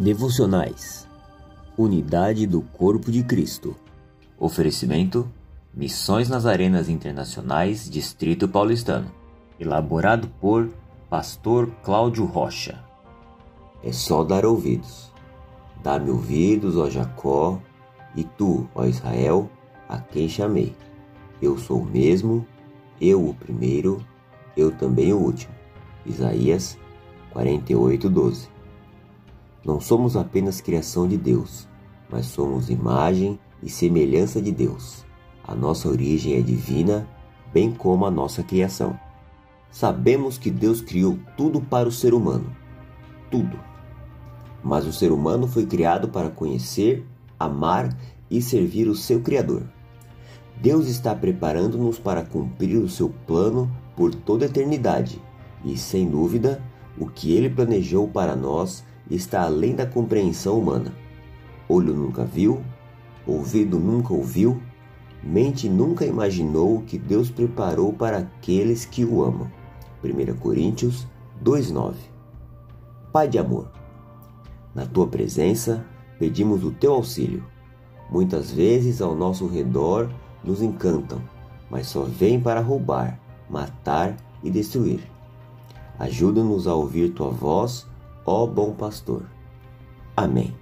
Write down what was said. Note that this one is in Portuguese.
Devocionais Unidade do Corpo de Cristo. Oferecimento: Missões nas Arenas Internacionais, Distrito Paulistano. Elaborado por Pastor Cláudio Rocha. É só dar ouvidos. Dá-me ouvidos, ó Jacó, e tu, ó Israel, a quem chamei. Eu sou o mesmo, eu o primeiro, eu também o último. Isaías 48, 12. Não somos apenas criação de Deus, mas somos imagem e semelhança de Deus. A nossa origem é divina, bem como a nossa criação. Sabemos que Deus criou tudo para o ser humano. Tudo. Mas o ser humano foi criado para conhecer, amar e servir o seu Criador. Deus está preparando-nos para cumprir o seu plano por toda a eternidade, e sem dúvida, o que ele planejou para nós está além da compreensão humana. Olho nunca viu, ouvido nunca ouviu, mente nunca imaginou o que Deus preparou para aqueles que o amam. 1 Coríntios 2:9. Pai de amor, na tua presença pedimos o teu auxílio. Muitas vezes ao nosso redor nos encantam, mas só vêm para roubar, matar e destruir. Ajuda-nos a ouvir tua voz ó bom pastor. Amém.